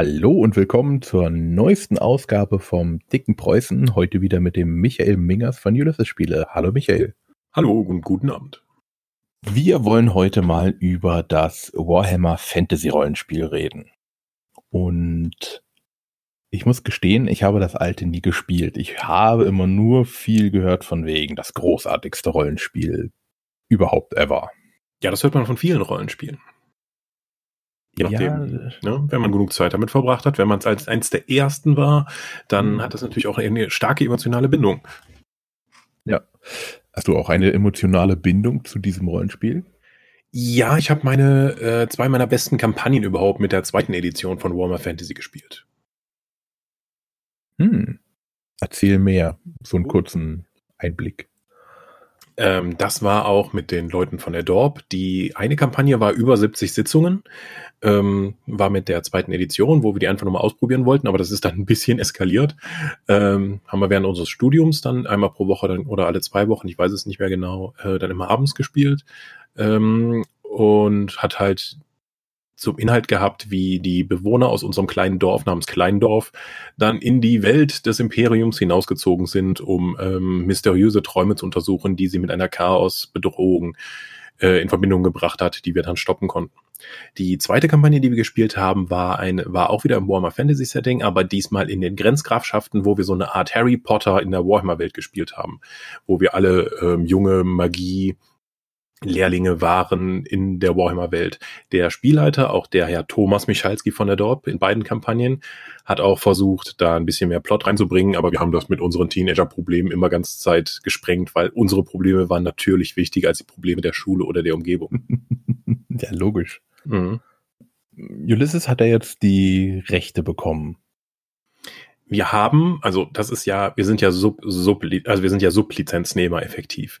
Hallo und willkommen zur neuesten Ausgabe vom Dicken Preußen. Heute wieder mit dem Michael Mingers von Ulysses Spiele. Hallo Michael. Hallo und guten Abend. Wir wollen heute mal über das Warhammer Fantasy Rollenspiel reden. Und ich muss gestehen, ich habe das alte nie gespielt. Ich habe immer nur viel gehört von wegen das großartigste Rollenspiel überhaupt ever. Ja, das hört man von vielen Rollenspielen. Je nachdem, ja. ne, wenn man genug Zeit damit verbracht hat, wenn man es als eins der ersten war, dann mhm. hat das natürlich auch eine starke emotionale Bindung. Ja. Hast du auch eine emotionale Bindung zu diesem Rollenspiel? Ja, ich habe meine äh, zwei meiner besten Kampagnen überhaupt mit der zweiten Edition von Warhammer Fantasy gespielt. Hm. Erzähl mehr, so einen kurzen Einblick. Ähm, das war auch mit den Leuten von der Dorp. Die eine Kampagne war über 70 Sitzungen, ähm, war mit der zweiten Edition, wo wir die einfach nochmal ausprobieren wollten, aber das ist dann ein bisschen eskaliert. Ähm, haben wir während unseres Studiums dann einmal pro Woche dann, oder alle zwei Wochen, ich weiß es nicht mehr genau, äh, dann immer abends gespielt. Ähm, und hat halt zum Inhalt gehabt, wie die Bewohner aus unserem kleinen Dorf namens Kleindorf dann in die Welt des Imperiums hinausgezogen sind, um ähm, mysteriöse Träume zu untersuchen, die sie mit einer Chaosbedrohung äh, in Verbindung gebracht hat, die wir dann stoppen konnten. Die zweite Kampagne, die wir gespielt haben, war ein, war auch wieder im Warhammer Fantasy Setting, aber diesmal in den Grenzgrafschaften, wo wir so eine Art Harry Potter in der Warhammer Welt gespielt haben, wo wir alle ähm, junge Magie Lehrlinge waren in der Warhammer-Welt. Der Spielleiter, auch der Herr Thomas Michalski von der Dorp in beiden Kampagnen, hat auch versucht, da ein bisschen mehr Plot reinzubringen, aber wir haben das mit unseren Teenager-Problemen immer ganz Zeit gesprengt, weil unsere Probleme waren natürlich wichtiger als die Probleme der Schule oder der Umgebung. ja, logisch. Mhm. Ulysses hat er jetzt die Rechte bekommen. Wir haben, also das ist ja, wir sind ja Sub, Sub also wir sind ja Sublizenznehmer effektiv.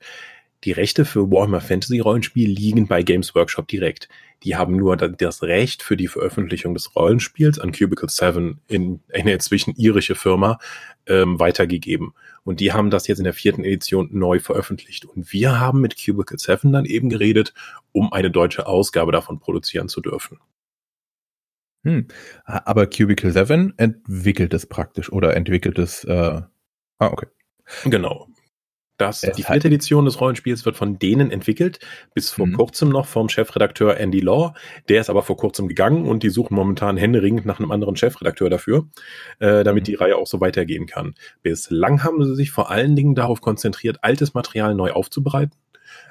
Die Rechte für Warhammer Fantasy Rollenspiel liegen bei Games Workshop direkt. Die haben nur das Recht für die Veröffentlichung des Rollenspiels an Cubicle 7 in eine inzwischen irische Firma ähm, weitergegeben. Und die haben das jetzt in der vierten Edition neu veröffentlicht. Und wir haben mit Cubicle 7 dann eben geredet, um eine deutsche Ausgabe davon produzieren zu dürfen. Hm. Aber Cubicle 7 entwickelt es praktisch oder entwickelt es. Äh ah, okay. Genau. Das, die vierte Edition des Rollenspiels wird von denen entwickelt, bis vor mhm. kurzem noch vom Chefredakteur Andy Law. Der ist aber vor kurzem gegangen und die suchen momentan händeringend nach einem anderen Chefredakteur dafür, äh, damit mhm. die Reihe auch so weitergehen kann. Bislang haben sie sich vor allen Dingen darauf konzentriert, altes Material neu aufzubereiten.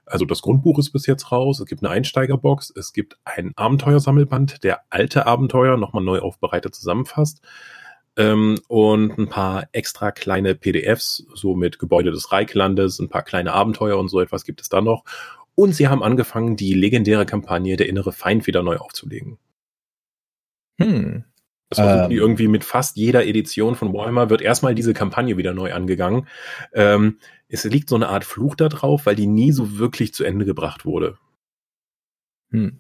Also das Grundbuch ist bis jetzt raus, es gibt eine Einsteigerbox, es gibt ein Abenteuersammelband, der alte Abenteuer nochmal neu aufbereitet zusammenfasst ähm, und ein paar extra kleine PDFs, so mit Gebäude des Reichlandes, ein paar kleine Abenteuer und so etwas gibt es da noch. Und sie haben angefangen, die legendäre Kampagne Der innere Feind wieder neu aufzulegen. Hm. Das versuchen ähm, irgendwie mit fast jeder Edition von Warhammer, wird erstmal diese Kampagne wieder neu angegangen. Ähm, es liegt so eine Art Fluch da drauf, weil die nie so wirklich zu Ende gebracht wurde. Hm.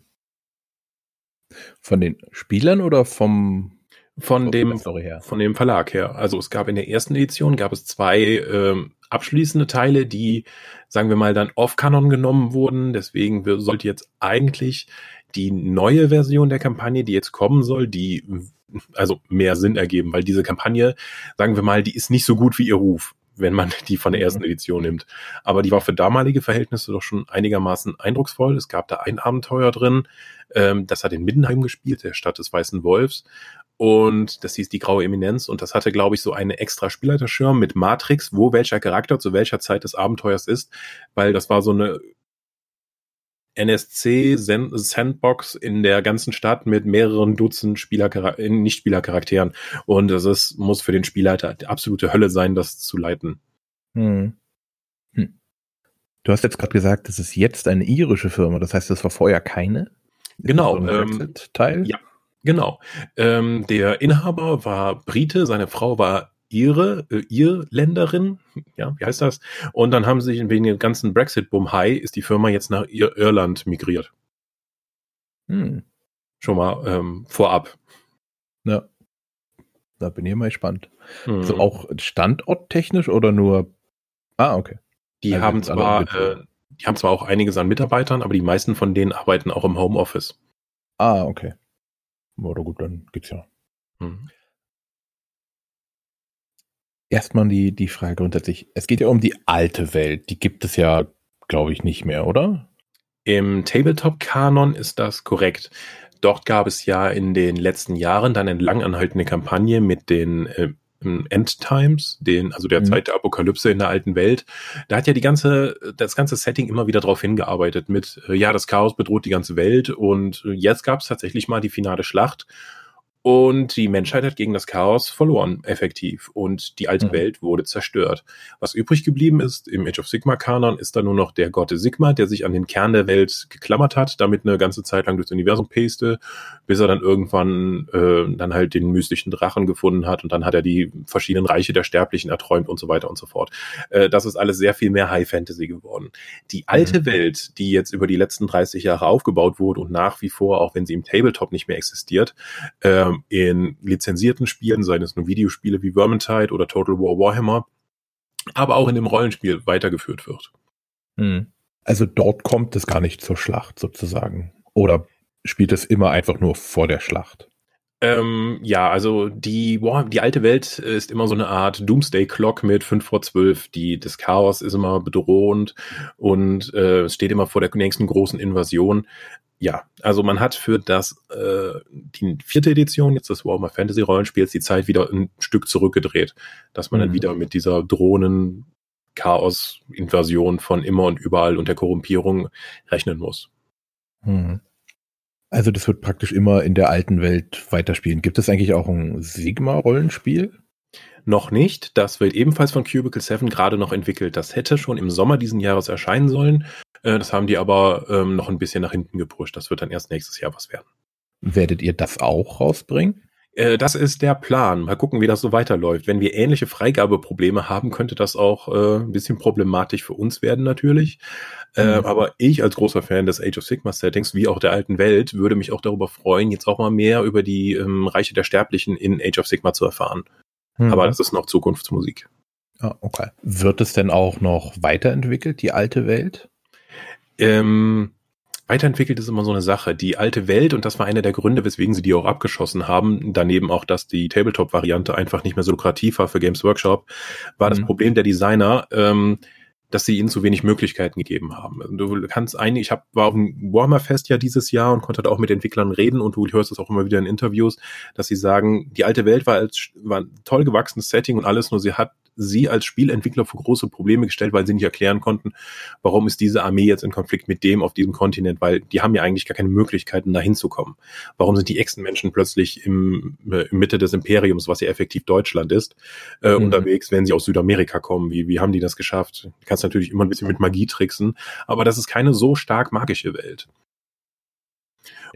Von den Spielern oder vom von dem, von dem Verlag her. Also es gab in der ersten Edition gab es zwei ähm, abschließende Teile, die, sagen wir mal, dann off-Canon genommen wurden. Deswegen sollte jetzt eigentlich die neue Version der Kampagne, die jetzt kommen soll, die also mehr Sinn ergeben, weil diese Kampagne, sagen wir mal, die ist nicht so gut wie ihr Ruf, wenn man die von der ersten mhm. Edition nimmt. Aber die war für damalige Verhältnisse doch schon einigermaßen eindrucksvoll. Es gab da ein Abenteuer drin, ähm, das hat in Middenheim gespielt, der Stadt des Weißen Wolfs. Und das hieß die graue Eminenz und das hatte, glaube ich, so eine extra Spielleiterschirm mit Matrix, wo welcher Charakter zu welcher Zeit des Abenteuers ist, weil das war so eine NSC-Sandbox in der ganzen Stadt mit mehreren Dutzend Spieler Nicht-Spieler-Charakteren. Und es ist, muss für den Spielleiter die absolute Hölle sein, das zu leiten. Hm. Hm. Du hast jetzt gerade gesagt, das ist jetzt eine irische Firma. Das heißt, das war vorher keine? Genau. So ähm, Teil? Ja, Genau. Ähm, der Inhaber war Brite, seine Frau war ihre, äh, Irländerin, ja, wie heißt das? Und dann haben sie wegen dem ganzen Brexit-Bumhai ist die Firma jetzt nach Ir Irland migriert. Hm. Schon mal ähm, vorab. Ja. Da bin ich mal gespannt. Hm. Also auch standorttechnisch oder nur? Ah, okay. Die also haben zwar, äh, die haben zwar auch einiges an Mitarbeitern, aber die meisten von denen arbeiten auch im Homeoffice. Ah, okay. Oder gut, dann geht's ja. Mhm. Erstmal die, die Frage grundsätzlich. Es geht ja um die alte Welt. Die gibt es ja, glaube ich, nicht mehr, oder? Im Tabletop-Kanon ist das korrekt. Dort gab es ja in den letzten Jahren dann eine langanhaltende Kampagne mit den äh, Endtimes, den, also der mhm. Zeit der Apokalypse in der alten Welt. Da hat ja die ganze, das ganze Setting immer wieder darauf hingearbeitet mit, äh, ja, das Chaos bedroht die ganze Welt und jetzt gab es tatsächlich mal die finale Schlacht und die Menschheit hat gegen das Chaos verloren, effektiv. Und die alte mhm. Welt wurde zerstört. Was übrig geblieben ist im Age of Sigma-Kanon, ist da nur noch der Gott Sigma, der sich an den Kern der Welt geklammert hat, damit eine ganze Zeit lang durchs Universum peste, bis er dann irgendwann äh, dann halt den mystischen Drachen gefunden hat und dann hat er die verschiedenen Reiche der Sterblichen erträumt und so weiter und so fort. Äh, das ist alles sehr viel mehr High Fantasy geworden. Die alte mhm. Welt, die jetzt über die letzten 30 Jahre aufgebaut wurde und nach wie vor, auch wenn sie im Tabletop nicht mehr existiert, äh, in lizenzierten Spielen, seien es nur Videospiele wie Vermintide oder Total War Warhammer, aber auch in dem Rollenspiel weitergeführt wird. Hm. Also dort kommt es gar nicht zur Schlacht sozusagen. Oder spielt es immer einfach nur vor der Schlacht? Ähm, ja, also die, boah, die alte Welt ist immer so eine Art Doomsday Clock mit 5 vor 12. Die, das Chaos ist immer bedrohend und äh, es steht immer vor der nächsten großen Invasion ja, also man hat für das äh, die vierte Edition jetzt des Warhammer Fantasy Rollenspiels die Zeit wieder ein Stück zurückgedreht, dass man mhm. dann wieder mit dieser Drohnen Chaos Invasion von immer und überall und der Korrumpierung rechnen muss. Mhm. Also das wird praktisch immer in der alten Welt weiterspielen. Gibt es eigentlich auch ein Sigma Rollenspiel? Noch nicht. Das wird ebenfalls von Cubicle 7 gerade noch entwickelt. Das hätte schon im Sommer diesen Jahres erscheinen sollen. Äh, das haben die aber ähm, noch ein bisschen nach hinten gepusht. Das wird dann erst nächstes Jahr was werden. Werdet ihr das auch rausbringen? Äh, das ist der Plan. Mal gucken, wie das so weiterläuft. Wenn wir ähnliche Freigabeprobleme haben, könnte das auch äh, ein bisschen problematisch für uns werden natürlich. Äh, mhm. aber ich als großer Fan des Age of Sigma Settings, wie auch der alten Welt, würde mich auch darüber freuen, jetzt auch mal mehr über die ähm, Reiche der Sterblichen in Age of Sigma zu erfahren. Mhm. Aber das ist noch Zukunftsmusik. Ah, okay. Wird es denn auch noch weiterentwickelt, die alte Welt? Ähm, weiterentwickelt ist immer so eine Sache. Die alte Welt, und das war einer der Gründe, weswegen sie die auch abgeschossen haben, daneben auch, dass die Tabletop-Variante einfach nicht mehr so lukrativ war für Games Workshop, war mhm. das Problem der Designer, ähm, dass sie ihnen zu wenig Möglichkeiten gegeben haben. Du kannst eigentlich, ich hab, war auf dem Warhammer Fest ja dieses Jahr und konnte da auch mit Entwicklern reden und du hörst es auch immer wieder in Interviews, dass sie sagen, die alte Welt war als war ein toll gewachsenes Setting und alles, nur sie hat sie als Spielentwickler vor große Probleme gestellt, weil sie nicht erklären konnten, warum ist diese Armee jetzt in Konflikt mit dem auf diesem Kontinent, weil die haben ja eigentlich gar keine Möglichkeiten, da hinzukommen. Warum sind die Echsenmenschen plötzlich im, äh, Mitte des Imperiums, was ja effektiv Deutschland ist, äh, mhm. unterwegs, wenn sie aus Südamerika kommen? Wie, wie haben die das geschafft? Du kannst natürlich immer ein bisschen mit Magie tricksen, aber das ist keine so stark magische Welt.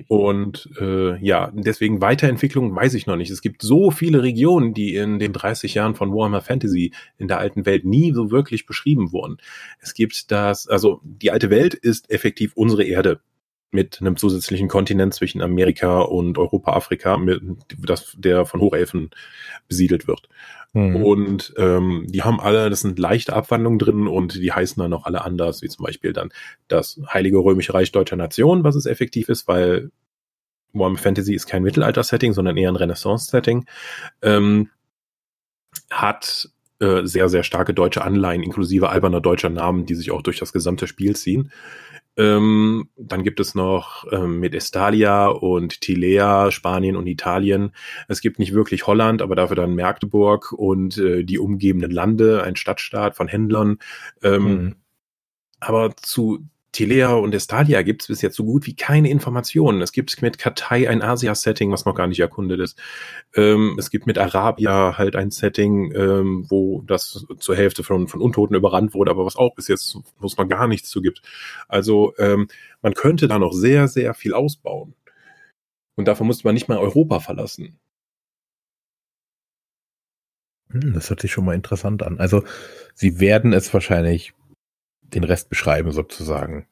Und äh, ja, deswegen Weiterentwicklung weiß ich noch nicht. Es gibt so viele Regionen, die in den 30 Jahren von Warhammer Fantasy in der alten Welt nie so wirklich beschrieben wurden. Es gibt das, also die alte Welt ist effektiv unsere Erde mit einem zusätzlichen Kontinent zwischen Amerika und Europa, Afrika, mit, das, der von Hochelfen besiedelt wird. Mhm. Und ähm, die haben alle, das sind leichte Abwandlungen drin und die heißen dann auch alle anders, wie zum Beispiel dann das Heilige Römische Reich Deutscher Nation, was es effektiv ist, weil Warhammer Fantasy ist kein Mittelalter-Setting, sondern eher ein Renaissance-Setting, ähm, hat äh, sehr, sehr starke deutsche Anleihen, inklusive alberner deutscher Namen, die sich auch durch das gesamte Spiel ziehen. Ähm, dann gibt es noch ähm, mit Estalia und Tilea, Spanien und Italien. Es gibt nicht wirklich Holland, aber dafür dann Magdeburg und äh, die umgebenden Lande, ein Stadtstaat von Händlern. Ähm, mhm. Aber zu Tilea und Estalia gibt es bis jetzt so gut wie keine Informationen. Es gibt mit Katai ein Asia-Setting, was noch gar nicht erkundet ist. Ähm, es gibt mit Arabia halt ein Setting, ähm, wo das zur Hälfte von, von Untoten überrannt wurde, aber was auch bis jetzt, wo es noch gar nichts zu gibt. Also ähm, man könnte da noch sehr, sehr viel ausbauen. Und dafür musste man nicht mal Europa verlassen. Hm, das hört sich schon mal interessant an. Also, sie werden es wahrscheinlich den Rest beschreiben sozusagen?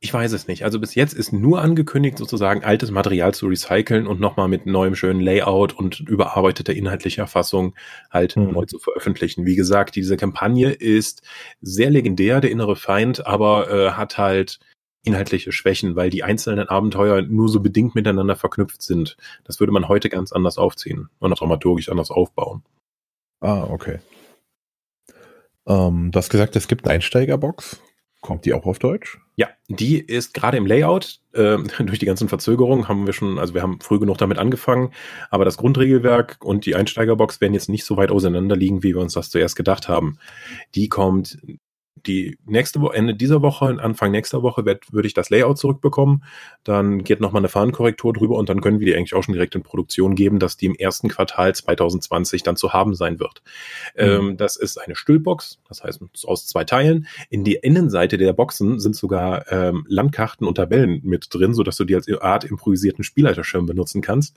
Ich weiß es nicht. Also bis jetzt ist nur angekündigt, sozusagen altes Material zu recyceln und nochmal mit neuem schönen Layout und überarbeiteter inhaltlicher Fassung halt hm. neu zu veröffentlichen. Wie gesagt, diese Kampagne ist sehr legendär, der innere Feind, aber äh, hat halt inhaltliche Schwächen, weil die einzelnen Abenteuer nur so bedingt miteinander verknüpft sind. Das würde man heute ganz anders aufziehen und auch dramaturgisch anders aufbauen. Ah, okay. Ähm, du hast gesagt, es gibt eine Einsteigerbox. Kommt die auch auf Deutsch? Ja, die ist gerade im Layout. Äh, durch die ganzen Verzögerungen haben wir schon, also wir haben früh genug damit angefangen, aber das Grundregelwerk und die Einsteigerbox werden jetzt nicht so weit auseinander liegen, wie wir uns das zuerst gedacht haben. Die kommt die nächste Woche, Ende dieser Woche, Anfang nächster Woche werd, würde ich das Layout zurückbekommen. Dann geht nochmal eine Fahrenkorrektur drüber und dann können wir die eigentlich auch schon direkt in Produktion geben, dass die im ersten Quartal 2020 dann zu haben sein wird. Mhm. Ähm, das ist eine Stüllbox, das heißt aus zwei Teilen. In die Innenseite der Boxen sind sogar ähm, Landkarten und Tabellen mit drin, sodass du die als Art improvisierten Spielleiterschirm benutzen kannst.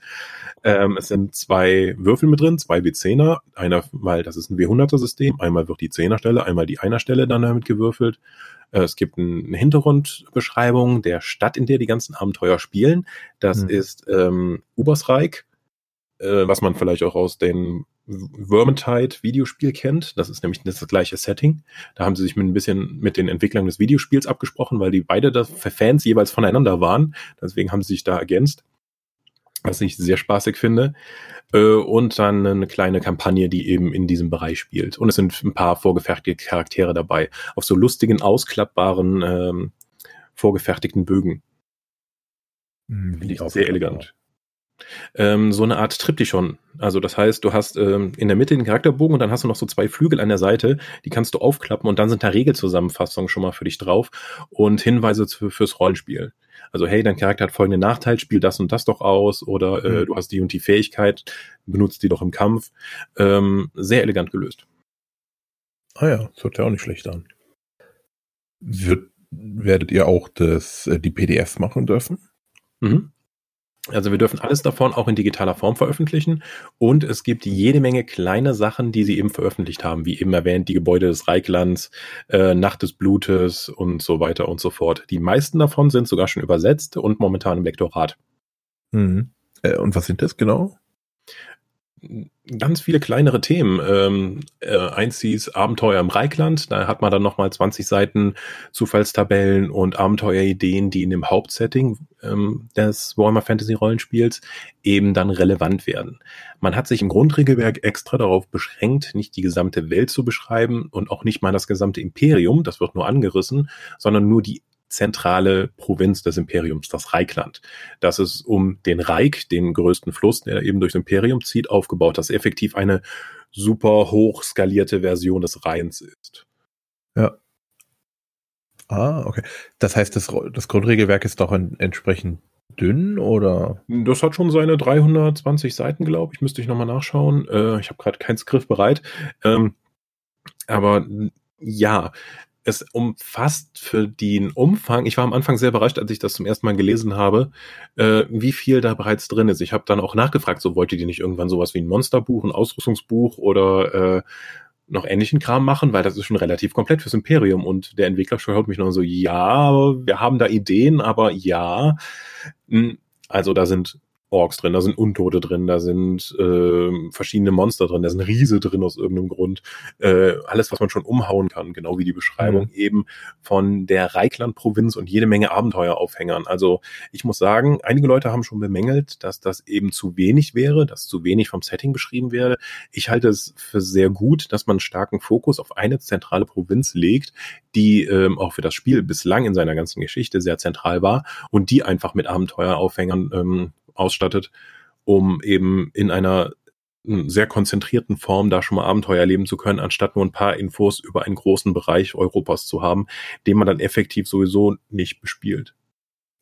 Ähm, es sind zwei Würfel mit drin, zwei W10er. Einer, weil das ist ein W100er-System. Einmal wird die 10er-Stelle, einmal die Einer-Stelle dann damit gewürfelt. Äh, es gibt eine Hintergrundbeschreibung der Stadt, in der die ganzen Abenteuer spielen. Das mhm. ist ähm, Ubersreich, äh, was man vielleicht auch aus dem Vermintide-Videospiel kennt. Das ist nämlich das gleiche Setting. Da haben sie sich mit ein bisschen mit den Entwicklern des Videospiels abgesprochen, weil die beide das für Fans jeweils voneinander waren. Deswegen haben sie sich da ergänzt was ich sehr spaßig finde. Äh, und dann eine kleine Kampagne, die eben in diesem Bereich spielt. Und es sind ein paar vorgefertigte Charaktere dabei, auf so lustigen, ausklappbaren, ähm, vorgefertigten Bögen. Hm, Finde ich auch sehr elegant. Ähm, so eine Art Triptychon. Also das heißt, du hast ähm, in der Mitte den Charakterbogen und dann hast du noch so zwei Flügel an der Seite, die kannst du aufklappen und dann sind da Regelzusammenfassungen schon mal für dich drauf und Hinweise für, fürs Rollenspiel. Also hey, dein Charakter hat folgenden Nachteil, spiel das und das doch aus oder äh, mhm. du hast die und die Fähigkeit, benutzt die doch im Kampf. Ähm, sehr elegant gelöst. Ah ja, das hört ja auch nicht schlecht an. Wird, werdet ihr auch das, äh, die PDF machen dürfen? Mhm. Also wir dürfen alles davon auch in digitaler Form veröffentlichen und es gibt jede Menge kleine Sachen, die sie eben veröffentlicht haben, wie eben erwähnt, die Gebäude des Reichlands, äh, Nacht des Blutes und so weiter und so fort. Die meisten davon sind sogar schon übersetzt und momentan im Lektorat. Mhm. Äh, und was sind das genau? Ganz viele kleinere Themen. Ähm, äh, eins hieß Abenteuer im Reichland. Da hat man dann nochmal 20 Seiten Zufallstabellen und Abenteuerideen, die in dem Hauptsetting ähm, des Warhammer Fantasy Rollenspiels eben dann relevant werden. Man hat sich im Grundregelwerk extra darauf beschränkt, nicht die gesamte Welt zu beschreiben und auch nicht mal das gesamte Imperium, das wird nur angerissen, sondern nur die zentrale Provinz des Imperiums, das Reichland. Das ist um den Reich, den größten Fluss, der eben durchs Imperium zieht, aufgebaut, das effektiv eine super hoch skalierte Version des Rheins ist. Ja. Ah, okay. Das heißt, das, das Grundregelwerk ist doch entsprechend dünn oder? Das hat schon seine 320 Seiten, glaube ich. Müsste ich nochmal nachschauen. Äh, ich habe gerade keinen Skript bereit. Ähm, aber ja, es umfasst für den Umfang, ich war am Anfang sehr überrascht, als ich das zum ersten Mal gelesen habe, äh, wie viel da bereits drin ist. Ich habe dann auch nachgefragt, so wollte die nicht irgendwann sowas wie ein Monsterbuch, ein Ausrüstungsbuch oder äh, noch ähnlichen Kram machen, weil das ist schon relativ komplett fürs Imperium und der Entwickler schaut mich noch so, ja, wir haben da Ideen, aber ja, hm, also da sind Orks drin, da sind Untote drin, da sind äh, verschiedene Monster drin, da sind Riese drin aus irgendeinem Grund. Äh, alles, was man schon umhauen kann, genau wie die Beschreibung mhm. eben von der Reichland-Provinz und jede Menge Abenteueraufhängern. Also ich muss sagen, einige Leute haben schon bemängelt, dass das eben zu wenig wäre, dass zu wenig vom Setting beschrieben wäre. Ich halte es für sehr gut, dass man starken Fokus auf eine zentrale Provinz legt, die ähm, auch für das Spiel bislang in seiner ganzen Geschichte sehr zentral war und die einfach mit Abenteueraufhängern ähm, ausstattet, um eben in einer hm, sehr konzentrierten Form da schon mal Abenteuer erleben zu können, anstatt nur ein paar Infos über einen großen Bereich Europas zu haben, den man dann effektiv sowieso nicht bespielt.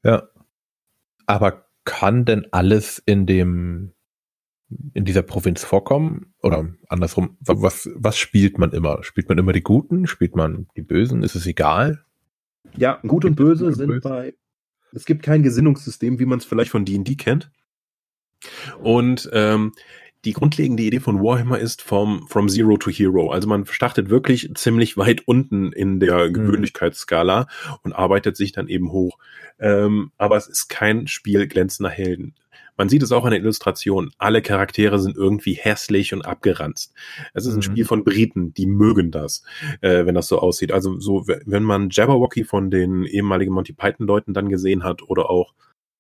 Ja. Aber kann denn alles in dem in dieser Provinz vorkommen? Oder andersrum, was, was spielt man immer? Spielt man immer die Guten? Spielt man die Bösen? Ist es egal? Ja, Gut und Böse sind bei es gibt kein Gesinnungssystem, wie man es vielleicht von D&D kennt. Und ähm, die grundlegende Idee von Warhammer ist vom from Zero to Hero. Also man startet wirklich ziemlich weit unten in der mhm. Gewöhnlichkeitsskala und arbeitet sich dann eben hoch. Ähm, aber es ist kein Spiel glänzender Helden. Man sieht es auch an der Illustration. Alle Charaktere sind irgendwie hässlich und abgeranzt. Es ist ein mhm. Spiel von Briten, die mögen das, äh, wenn das so aussieht. Also so, wenn man Jabberwocky von den ehemaligen Monty Python Leuten dann gesehen hat oder auch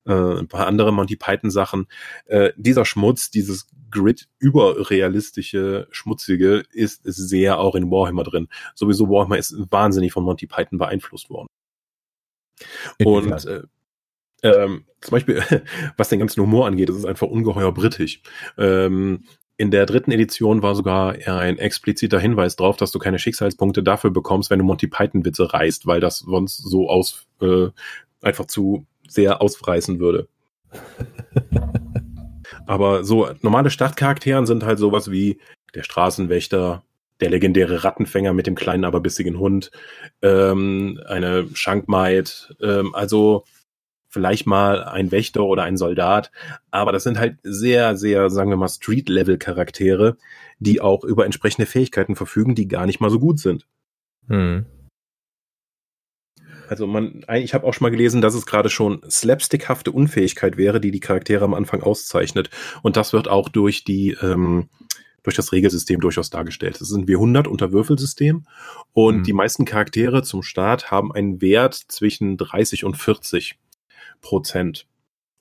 äh, ein paar andere Monty Python Sachen, äh, dieser Schmutz, dieses Grid überrealistische, schmutzige ist, ist sehr auch in Warhammer drin. Sowieso Warhammer ist wahnsinnig von Monty Python beeinflusst worden. Und äh, ähm, zum Beispiel, was den ganzen Humor angeht, das ist einfach ungeheuer britisch. Ähm, in der dritten Edition war sogar ein expliziter Hinweis drauf, dass du keine Schicksalspunkte dafür bekommst, wenn du Monty Python Witze reißt, weil das sonst so aus äh, einfach zu sehr ausreißen würde. Aber so normale Startcharakteren sind halt sowas wie der Straßenwächter, der legendäre Rattenfänger mit dem kleinen, aber bissigen Hund, ähm, eine Schankmaid, ähm, also vielleicht mal ein Wächter oder ein Soldat, aber das sind halt sehr, sehr, sagen wir mal, Street-Level-Charaktere, die auch über entsprechende Fähigkeiten verfügen, die gar nicht mal so gut sind. Hm. Also man, ich habe auch schon mal gelesen, dass es gerade schon slapstickhafte Unfähigkeit wäre, die die Charaktere am Anfang auszeichnet. Und das wird auch durch die ähm, durch das Regelsystem durchaus dargestellt. Das sind wir 100 unter Würfelsystem und mhm. die meisten Charaktere zum Start haben einen Wert zwischen 30 und 40 Prozent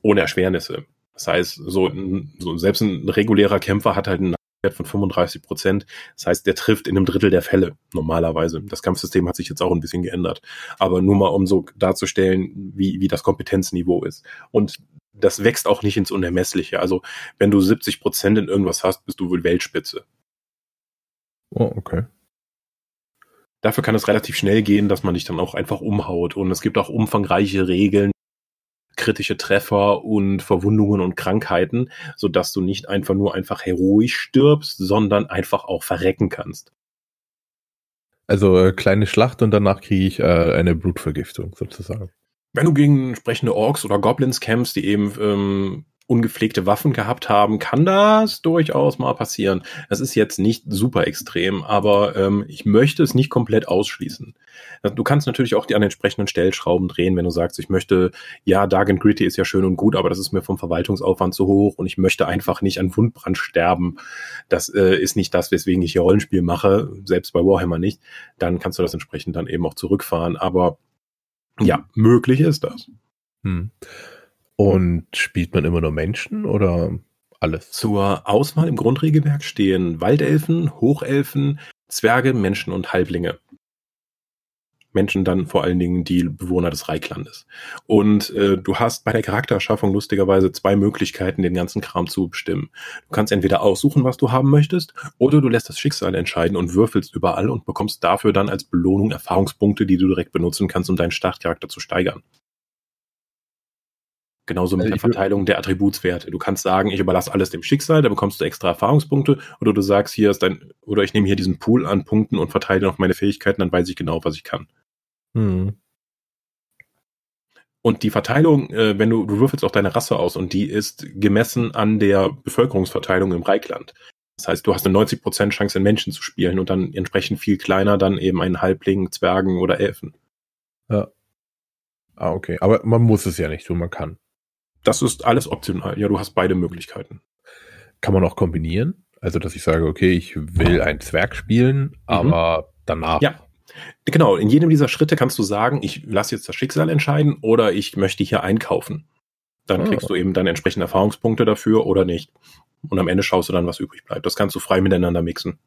ohne Erschwernisse. Das heißt, so, so selbst ein regulärer Kämpfer hat halt einen Wert von 35 Prozent. Das heißt, der trifft in einem Drittel der Fälle normalerweise. Das Kampfsystem hat sich jetzt auch ein bisschen geändert. Aber nur mal, um so darzustellen, wie, wie das Kompetenzniveau ist. Und das wächst auch nicht ins Unermessliche. Also, wenn du 70 Prozent in irgendwas hast, bist du wohl Weltspitze. Oh, okay. Dafür kann es relativ schnell gehen, dass man dich dann auch einfach umhaut. Und es gibt auch umfangreiche Regeln, kritische Treffer und Verwundungen und Krankheiten, sodass du nicht einfach nur einfach heroisch stirbst, sondern einfach auch verrecken kannst. Also äh, kleine Schlacht und danach kriege ich äh, eine Blutvergiftung sozusagen. Wenn du gegen entsprechende Orks oder Goblins kämpfst, die eben ähm, ungepflegte Waffen gehabt haben, kann das durchaus mal passieren. Es ist jetzt nicht super extrem, aber ähm, ich möchte es nicht komplett ausschließen. Du kannst natürlich auch die an entsprechenden Stellschrauben drehen, wenn du sagst, ich möchte, ja, Dark and Gritty ist ja schön und gut, aber das ist mir vom Verwaltungsaufwand zu hoch und ich möchte einfach nicht an Wundbrand sterben. Das äh, ist nicht das, weswegen ich hier Rollenspiel mache, selbst bei Warhammer nicht. Dann kannst du das entsprechend dann eben auch zurückfahren. Aber ja, möglich ist das. Hm. Und spielt man immer nur Menschen oder alles? Zur Auswahl im Grundregelwerk stehen Waldelfen, Hochelfen, Zwerge, Menschen und Halblinge. Menschen dann vor allen Dingen die Bewohner des Reichlandes. Und äh, du hast bei der Charaktererschaffung lustigerweise zwei Möglichkeiten, den ganzen Kram zu bestimmen. Du kannst entweder aussuchen, was du haben möchtest, oder du lässt das Schicksal entscheiden und würfelst überall und bekommst dafür dann als Belohnung Erfahrungspunkte, die du direkt benutzen kannst, um deinen Startcharakter zu steigern. Genauso mit also der Verteilung der Attributswerte. Du kannst sagen, ich überlasse alles dem Schicksal, da bekommst du extra Erfahrungspunkte, oder du sagst, hier ist dein, oder ich nehme hier diesen Pool an Punkten und verteile noch meine Fähigkeiten, dann weiß ich genau, was ich kann. Hm. Und die Verteilung, äh, wenn du, du würfelst auch deine Rasse aus und die ist gemessen an der Bevölkerungsverteilung im Reichland. Das heißt, du hast eine 90% Chance, in Menschen zu spielen und dann entsprechend viel kleiner dann eben einen Halbling, Zwergen oder Elfen. Ja. Ah, okay. Aber man muss es ja nicht tun, man kann. Das ist alles optional. Ja, du hast beide Möglichkeiten. Kann man auch kombinieren? Also, dass ich sage, okay, ich will einen Zwerg spielen, mhm. aber danach. Ja. Genau, in jedem dieser Schritte kannst du sagen, ich lasse jetzt das Schicksal entscheiden oder ich möchte hier einkaufen. Dann ah. kriegst du eben dann entsprechende Erfahrungspunkte dafür oder nicht. Und am Ende schaust du dann, was übrig bleibt. Das kannst du frei miteinander mixen.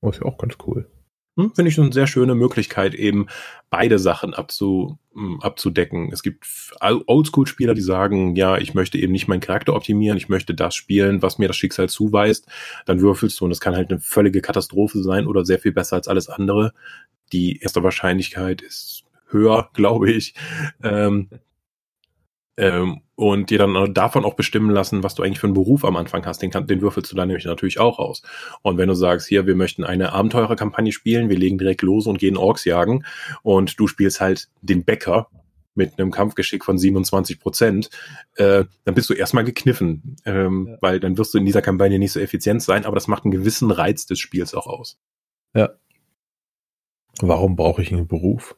Oh, ist ja auch ganz cool. Hm, Finde ich eine sehr schöne Möglichkeit, eben beide Sachen abzu, hm, abzudecken. Es gibt Oldschool-Spieler, die sagen, ja, ich möchte eben nicht meinen Charakter optimieren, ich möchte das spielen, was mir das Schicksal zuweist. Dann würfelst du und es kann halt eine völlige Katastrophe sein oder sehr viel besser als alles andere. Die erste Wahrscheinlichkeit ist höher, glaube ich. Ähm, ähm, und dir dann davon auch bestimmen lassen, was du eigentlich für einen Beruf am Anfang hast. Den, kann, den würfelst du dann nämlich natürlich auch aus. Und wenn du sagst, hier, wir möchten eine Abenteurerkampagne spielen, wir legen direkt los und gehen Orks jagen und du spielst halt den Bäcker mit einem Kampfgeschick von 27 Prozent, äh, dann bist du erstmal gekniffen, ähm, ja. weil dann wirst du in dieser Kampagne nicht so effizient sein, aber das macht einen gewissen Reiz des Spiels auch aus. Ja. Warum brauche ich einen Beruf?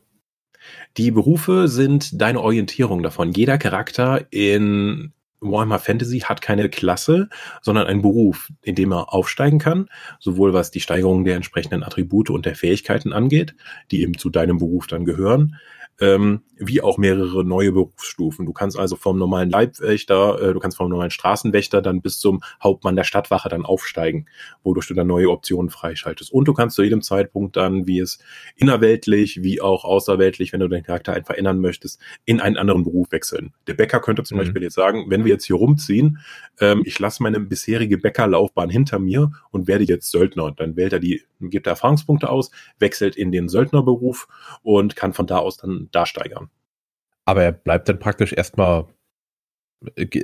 Die Berufe sind deine Orientierung davon. Jeder Charakter in Warhammer Fantasy hat keine Klasse, sondern einen Beruf, in dem er aufsteigen kann, sowohl was die Steigerung der entsprechenden Attribute und der Fähigkeiten angeht, die eben zu deinem Beruf dann gehören, ähm, wie auch mehrere neue Berufsstufen. Du kannst also vom normalen Leibwächter, äh, du kannst vom normalen Straßenwächter dann bis zum Hauptmann der Stadtwache dann aufsteigen, wodurch du dann neue Optionen freischaltest. Und du kannst zu jedem Zeitpunkt dann, wie es innerweltlich, wie auch außerweltlich, wenn du deinen Charakter einfach ändern möchtest, in einen anderen Beruf wechseln. Der Bäcker könnte zum mhm. Beispiel jetzt sagen, wenn wir jetzt hier rumziehen, ähm, ich lasse meine bisherige Bäckerlaufbahn hinter mir und werde jetzt Söldner. Dann wählt er die, gibt er Erfahrungspunkte aus, wechselt in den Söldnerberuf und kann von da aus dann da steigern. Aber er bleibt dann praktisch erstmal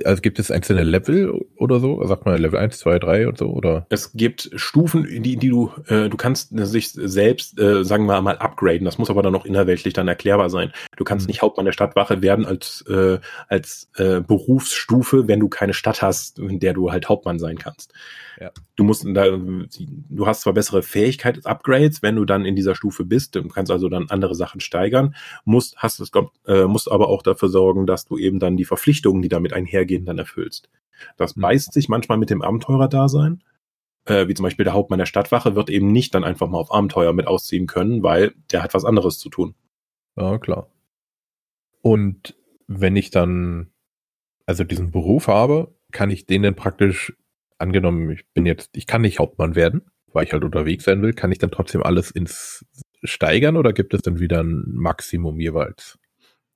also gibt es einzelne Level oder so? Sagt man Level 1, 2, 3 und so? Oder? Es gibt Stufen, in die, in die du, äh, du kannst sich selbst, äh, sagen wir mal, upgraden. Das muss aber dann noch innerweltlich dann erklärbar sein. Du kannst mhm. nicht Hauptmann der Stadtwache werden als, äh, als äh, Berufsstufe, wenn du keine Stadt hast, in der du halt Hauptmann sein kannst. Ja. Du musst da, du hast zwar bessere Fähigkeits-Upgrades, wenn du dann in dieser Stufe bist, du kannst also dann andere Sachen steigern, musst, hast es, äh, musst aber auch dafür sorgen, dass du eben dann die Verpflichtungen, die damit einhergehen, dann erfüllst. Das mhm. beißt sich manchmal mit dem Abenteurer-Dasein. Äh, wie zum Beispiel der Hauptmann der Stadtwache wird eben nicht dann einfach mal auf Abenteuer mit ausziehen können, weil der hat was anderes zu tun. Ja, klar. Und wenn ich dann also diesen Beruf habe, kann ich den dann praktisch angenommen, ich bin jetzt, ich kann nicht Hauptmann werden, weil ich halt unterwegs sein will, kann ich dann trotzdem alles ins steigern oder gibt es dann wieder ein Maximum jeweils?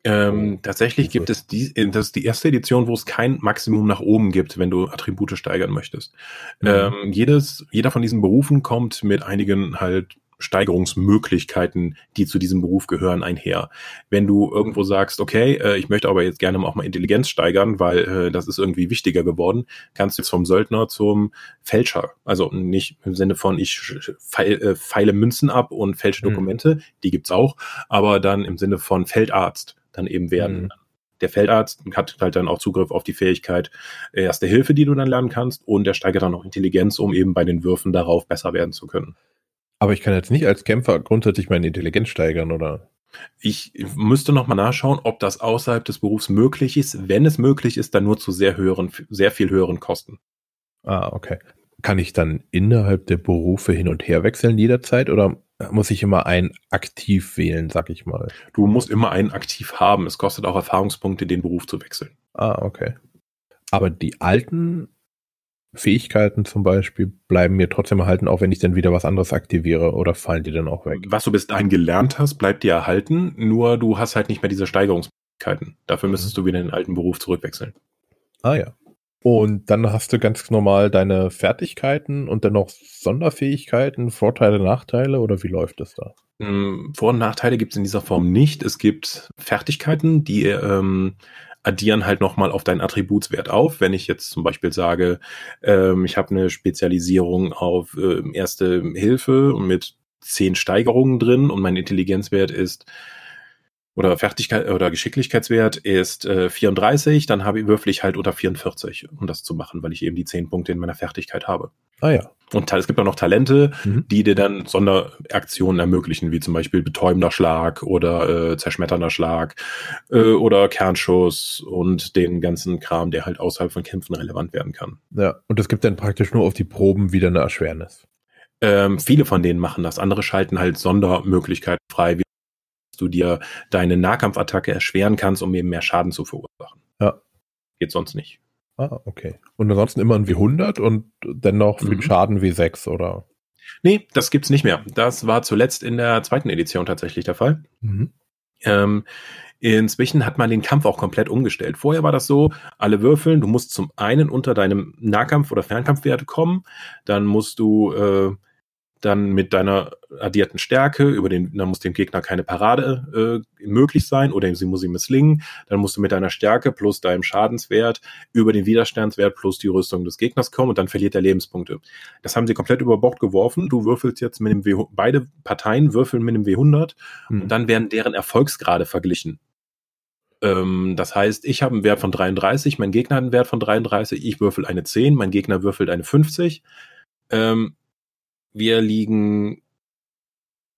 Ähm, tatsächlich gibt es die, das ist die erste Edition, wo es kein Maximum nach oben gibt, wenn du Attribute steigern möchtest. Mhm. Ähm, jedes, jeder von diesen Berufen kommt mit einigen halt Steigerungsmöglichkeiten, die zu diesem Beruf gehören, einher. Wenn du irgendwo sagst, okay, äh, ich möchte aber jetzt gerne auch mal Intelligenz steigern, weil äh, das ist irgendwie wichtiger geworden, kannst du jetzt vom Söldner zum Fälscher, also nicht im Sinne von ich feile, äh, feile Münzen ab und fälsche mhm. Dokumente, die gibt's auch, aber dann im Sinne von Feldarzt dann eben werden. Mhm. Der Feldarzt hat halt dann auch Zugriff auf die Fähigkeit Erste Hilfe, die du dann lernen kannst, und der steigert dann noch Intelligenz, um eben bei den Würfen darauf besser werden zu können. Aber ich kann jetzt nicht als Kämpfer grundsätzlich meine Intelligenz steigern, oder? Ich müsste noch mal nachschauen, ob das außerhalb des Berufs möglich ist. Wenn es möglich ist, dann nur zu sehr höheren, sehr viel höheren Kosten. Ah, okay. Kann ich dann innerhalb der Berufe hin und her wechseln jederzeit oder muss ich immer einen aktiv wählen, sag ich mal? Du musst immer einen aktiv haben. Es kostet auch Erfahrungspunkte, den Beruf zu wechseln. Ah, okay. Aber die alten Fähigkeiten zum Beispiel bleiben mir trotzdem erhalten, auch wenn ich dann wieder was anderes aktiviere oder fallen die dann auch weg? Was du bis dahin gelernt hast, bleibt dir erhalten, nur du hast halt nicht mehr diese Steigerungsmöglichkeiten. Dafür müsstest mhm. du wieder in den alten Beruf zurückwechseln. Ah ja. Und dann hast du ganz normal deine Fertigkeiten und dann noch Sonderfähigkeiten, Vorteile, Nachteile oder wie läuft das da? Hm, Vor- und Nachteile gibt es in dieser Form nicht. Es gibt Fertigkeiten, die ähm, addieren halt nochmal auf deinen Attributswert auf. Wenn ich jetzt zum Beispiel sage, ähm, ich habe eine Spezialisierung auf äh, Erste Hilfe mit zehn Steigerungen drin und mein Intelligenzwert ist oder Fertigkeit oder Geschicklichkeitswert ist äh, 34, dann habe ich, würfel ich halt unter 44, um das zu machen, weil ich eben die 10 Punkte in meiner Fertigkeit habe. Ah ja. Und es gibt auch noch Talente, mhm. die dir dann Sonderaktionen ermöglichen, wie zum Beispiel betäubender Schlag oder äh, zerschmetternder Schlag äh, oder Kernschuss und den ganzen Kram, der halt außerhalb von Kämpfen relevant werden kann. Ja, und es gibt dann praktisch nur auf die Proben wieder eine Erschwernis. Ähm, viele von denen machen das. Andere schalten halt Sondermöglichkeiten frei, wie du dir deine Nahkampfattacke erschweren kannst, um eben mehr Schaden zu verursachen. Ja. Geht sonst nicht. Ah, okay. Und ansonsten immer ein W100 und dennoch für den mhm. Schaden W6, oder? Nee, das gibt's nicht mehr. Das war zuletzt in der zweiten Edition tatsächlich der Fall. Mhm. Ähm, inzwischen hat man den Kampf auch komplett umgestellt. Vorher war das so, alle würfeln, du musst zum einen unter deinem Nahkampf- oder Fernkampfwert kommen, dann musst du äh, dann mit deiner addierten Stärke, über den, dann muss dem Gegner keine Parade äh, möglich sein oder sie muss sie misslingen. Dann musst du mit deiner Stärke plus deinem Schadenswert über den Widerstandswert plus die Rüstung des Gegners kommen und dann verliert er Lebenspunkte. Das haben sie komplett über Bord geworfen. Du würfelst jetzt mit dem W, beide Parteien würfeln mit dem W100 mhm. und dann werden deren Erfolgsgrade verglichen. Ähm, das heißt, ich habe einen Wert von 33, mein Gegner hat einen Wert von 33, ich würfel eine 10, mein Gegner würfelt eine 50. Ähm, wir liegen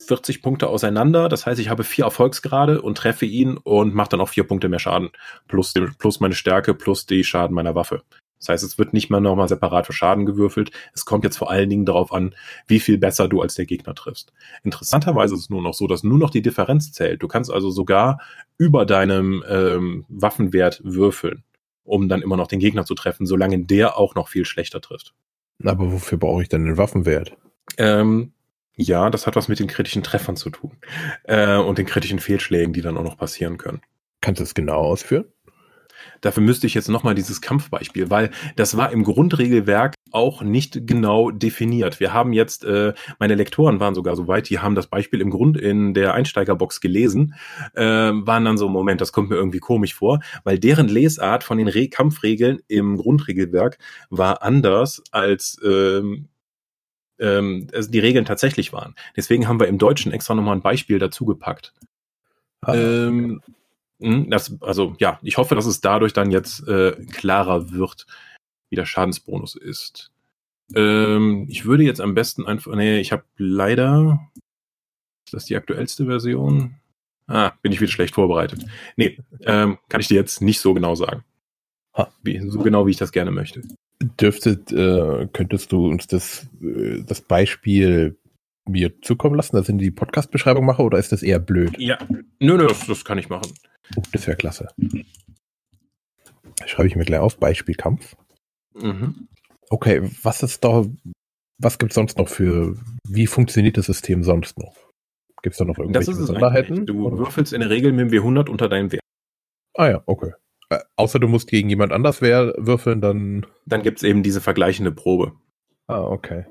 40 Punkte auseinander. Das heißt, ich habe vier Erfolgsgrade und treffe ihn und mache dann auch vier Punkte mehr Schaden. Plus, plus meine Stärke, plus die Schaden meiner Waffe. Das heißt, es wird nicht mehr nochmal separat für Schaden gewürfelt. Es kommt jetzt vor allen Dingen darauf an, wie viel besser du als der Gegner triffst. Interessanterweise ist es nur noch so, dass nur noch die Differenz zählt. Du kannst also sogar über deinem ähm, Waffenwert würfeln, um dann immer noch den Gegner zu treffen, solange der auch noch viel schlechter trifft. Aber wofür brauche ich denn den Waffenwert? Ähm, ja, das hat was mit den kritischen Treffern zu tun. Äh, und den kritischen Fehlschlägen, die dann auch noch passieren können. Kannst du es genau ausführen? Dafür müsste ich jetzt nochmal dieses Kampfbeispiel, weil das war im Grundregelwerk auch nicht genau definiert. Wir haben jetzt, äh, meine Lektoren waren sogar so weit, die haben das Beispiel im Grund in der Einsteigerbox gelesen, äh, waren dann so, Moment, das kommt mir irgendwie komisch vor, weil deren Lesart von den Re Kampfregeln im Grundregelwerk war anders als ähm, ähm, also die Regeln tatsächlich waren. Deswegen haben wir im Deutschen extra nochmal ein Beispiel dazu gepackt. Ah, ähm, hm, das, also ja, ich hoffe, dass es dadurch dann jetzt äh, klarer wird, wie der Schadensbonus ist. Ähm, ich würde jetzt am besten einfach, nee, ich habe leider, ist das die aktuellste Version? Ah, bin ich wieder schlecht vorbereitet. Nee, ähm, kann ich dir jetzt nicht so genau sagen. Wie, so genau, wie ich das gerne möchte. Dürftet, äh, könntest du uns das, äh, das Beispiel mir zukommen lassen, dass ich die Podcast-Beschreibung mache, oder ist das eher blöd? Ja, nö, nö, das, das kann ich machen. Oh, das wäre klasse. Schreibe ich mir gleich auf, Beispielkampf. Mhm. Okay, was ist da, was gibt es sonst noch für, wie funktioniert das System sonst noch? Gibt es da noch irgendwelche Besonderheiten? Du würfelst in der Regel mit dem W100 unter deinem Wert. Ah ja, okay. Äh, außer du musst gegen jemand anders würfeln, dann... Dann gibt es eben diese vergleichende Probe. Ah, okay.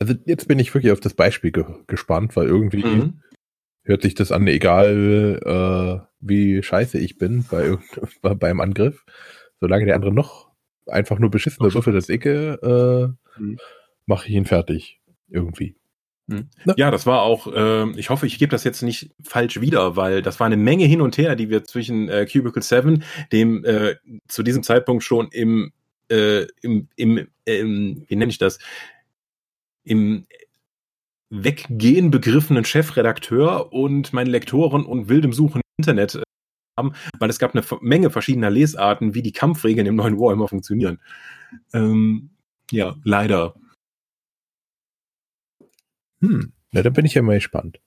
Also jetzt bin ich wirklich auf das Beispiel ge gespannt, weil irgendwie mhm. hört sich das an, egal äh, wie scheiße ich bin bei beim Angriff, solange der andere noch einfach nur beschissene Würfel das Ecke, äh, mhm. mache ich ihn fertig. Irgendwie. Mhm. Ja, das war auch, äh, ich hoffe, ich gebe das jetzt nicht falsch wieder, weil das war eine Menge hin und her, die wir zwischen äh, Cubicle 7, dem äh, zu diesem Zeitpunkt schon im, äh, im, im, im, wie nenne ich das, im Weggehen begriffenen Chefredakteur und meine Lektoren und wildem Suchen im Internet äh, haben, weil es gab eine Menge verschiedener Lesarten, wie die Kampfregeln im neuen Warhammer funktionieren. Ähm, ja, leider. Hm, na, da bin ich ja mal gespannt.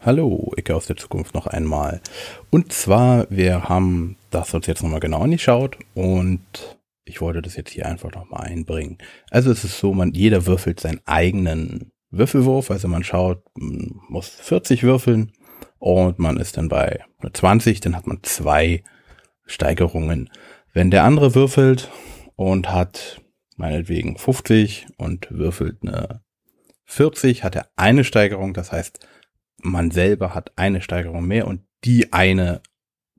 Hallo, Icke aus der Zukunft noch einmal. Und zwar, wir haben das uns jetzt nochmal genau angeschaut und ich wollte das jetzt hier einfach nochmal einbringen. Also es ist so, man, jeder würfelt seinen eigenen Würfelwurf. Also man schaut, man muss 40 würfeln und man ist dann bei 20, dann hat man zwei Steigerungen. Wenn der andere würfelt und hat meinetwegen 50 und würfelt eine 40, hat er eine Steigerung. Das heißt, man selber hat eine Steigerung mehr und die eine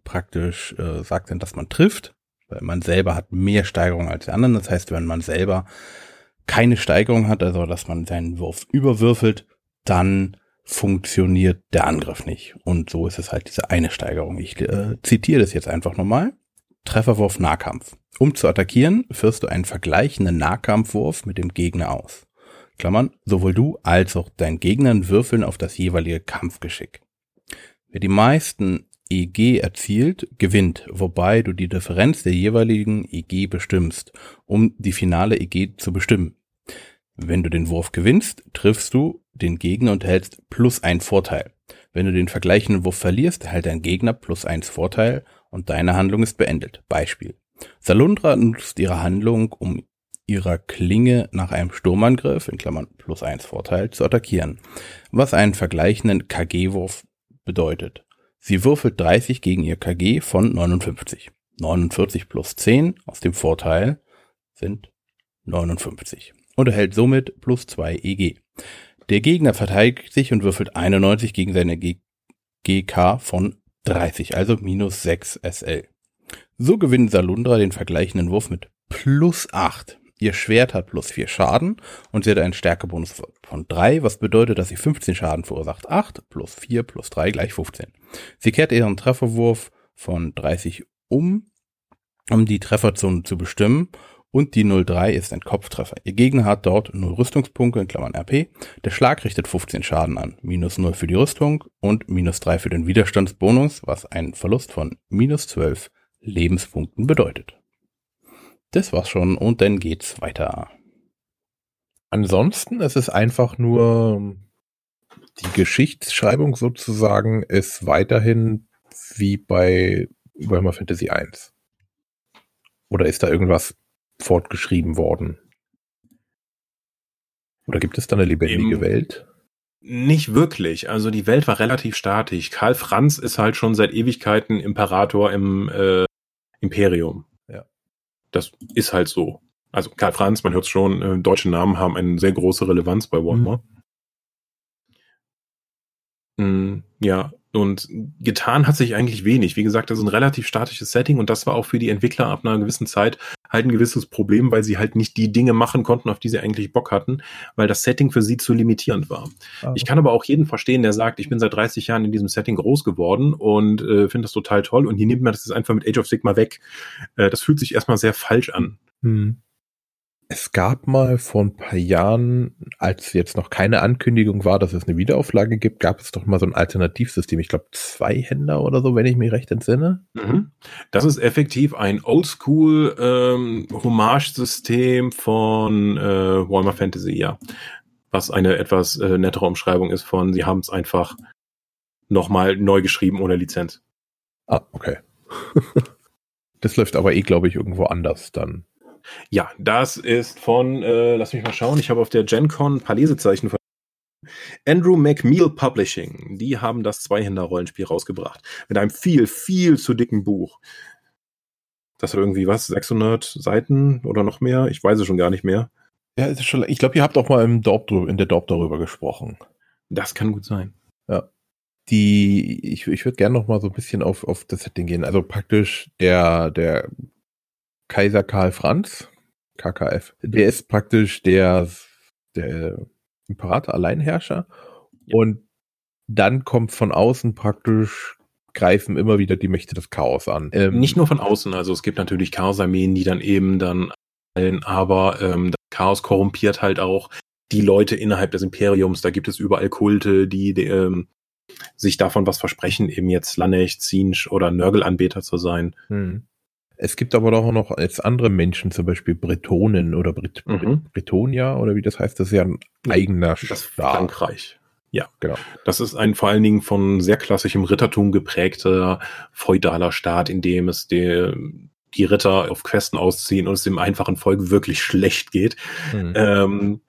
praktisch äh, sagt dann, dass man trifft weil man selber hat mehr Steigerung als die anderen. Das heißt, wenn man selber keine Steigerung hat, also dass man seinen Wurf überwürfelt, dann funktioniert der Angriff nicht. Und so ist es halt diese eine Steigerung. Ich äh, zitiere das jetzt einfach nochmal. Trefferwurf Nahkampf. Um zu attackieren, führst du einen vergleichenden Nahkampfwurf mit dem Gegner aus. Klammern, sowohl du als auch dein Gegner würfeln auf das jeweilige Kampfgeschick. Wer die meisten EG erzielt, gewinnt, wobei du die Differenz der jeweiligen EG bestimmst, um die finale EG zu bestimmen. Wenn du den Wurf gewinnst, triffst du den Gegner und hältst plus ein Vorteil. Wenn du den vergleichenden Wurf verlierst, erhält dein Gegner plus eins Vorteil und deine Handlung ist beendet. Beispiel. Salundra nutzt ihre Handlung, um ihrer Klinge nach einem Sturmangriff, in Klammern plus eins Vorteil, zu attackieren, was einen vergleichenden KG-Wurf bedeutet. Sie würfelt 30 gegen ihr KG von 59. 49 plus 10 aus dem Vorteil sind 59 und erhält somit plus 2 EG. Der Gegner verteidigt sich und würfelt 91 gegen seine G GK von 30, also minus 6 SL. So gewinnt Salundra den vergleichenden Wurf mit plus 8. Ihr Schwert hat plus 4 Schaden und sie hat einen Stärkebonus von 3, was bedeutet, dass sie 15 Schaden verursacht. 8 plus 4 plus 3 gleich 15. Sie kehrt ihren Trefferwurf von 30 um, um die Trefferzone zu bestimmen Und die 03 ist ein Kopftreffer. Ihr Gegner hat dort 0 Rüstungspunkte, in Klammern RP. Der Schlag richtet 15 Schaden an. Minus 0 für die Rüstung und minus 3 für den Widerstandsbonus, was einen Verlust von minus 12 Lebenspunkten bedeutet. Das war's schon und dann geht's weiter. Ansonsten ist es einfach nur die Geschichtsschreibung sozusagen ist weiterhin wie bei Warhammer Fantasy 1. Oder ist da irgendwas fortgeschrieben worden? Oder gibt es da eine lebendige Im, Welt? Nicht wirklich. Also die Welt war relativ statisch. Karl Franz ist halt schon seit Ewigkeiten Imperator im äh, Imperium. Das ist halt so. Also Karl Franz, man hört es schon, äh, deutsche Namen haben eine sehr große Relevanz bei Warhammer. Mhm. Mm, ja, und getan hat sich eigentlich wenig. Wie gesagt, das ist ein relativ statisches Setting und das war auch für die Entwickler ab einer gewissen Zeit halt ein gewisses Problem, weil sie halt nicht die Dinge machen konnten, auf die sie eigentlich Bock hatten, weil das Setting für sie zu limitierend war. Ah. Ich kann aber auch jeden verstehen, der sagt, ich bin seit 30 Jahren in diesem Setting groß geworden und äh, finde das total toll und hier nimmt man das jetzt einfach mit Age of Sigma weg. Äh, das fühlt sich erstmal sehr falsch an. Hm. Es gab mal vor ein paar Jahren, als jetzt noch keine Ankündigung war, dass es eine Wiederauflage gibt, gab es doch mal so ein Alternativsystem. Ich glaube, zwei Händer oder so, wenn ich mich recht entsinne. Mhm. Das ist effektiv ein Oldschool ähm, Hommage-System von äh, Warhammer Fantasy, ja. Was eine etwas äh, nettere Umschreibung ist von, sie haben es einfach nochmal neu geschrieben ohne Lizenz. Ah, okay. das läuft aber eh, glaube ich, irgendwo anders dann. Ja, das ist von, äh, lass mich mal schauen, ich habe auf der GenCon ein paar Lesezeichen von Andrew McMeal Publishing. Die haben das Zweihänder-Rollenspiel rausgebracht. Mit einem viel, viel zu dicken Buch. Das hat irgendwie was, 600 Seiten oder noch mehr? Ich weiß es schon gar nicht mehr. Ja, ist schon, ich glaube, ihr habt auch mal im Dorp, in der Dorp darüber gesprochen. Das kann gut sein. Ja. Die, ich, ich würde gerne noch mal so ein bisschen auf, auf das Setting gehen. Also praktisch der, der Kaiser Karl Franz, KKF, der ist praktisch der, der Imperator, Alleinherrscher. Ja. Und dann kommt von außen praktisch greifen immer wieder die Mächte des Chaos an. Ähm, Nicht nur von außen, also es gibt natürlich Chaosarmeen, die dann eben dann, aber ähm, das Chaos korrumpiert halt auch die Leute innerhalb des Imperiums. Da gibt es überall Kulte, die, die ähm, sich davon was versprechen, eben jetzt Slanecht, Zinsch oder Nörgel-Anbeter zu sein. Hm. Es gibt aber doch auch noch jetzt andere Menschen, zum Beispiel Bretonen oder Bret mhm. Bretonia oder wie das heißt, das ist ja ein eigener das Staat. Frankreich. Ja, genau. Das ist ein vor allen Dingen von sehr klassischem Rittertum geprägter feudaler Staat, in dem es die, die Ritter auf Questen ausziehen und es dem einfachen Volk wirklich schlecht geht. Mhm. Ähm,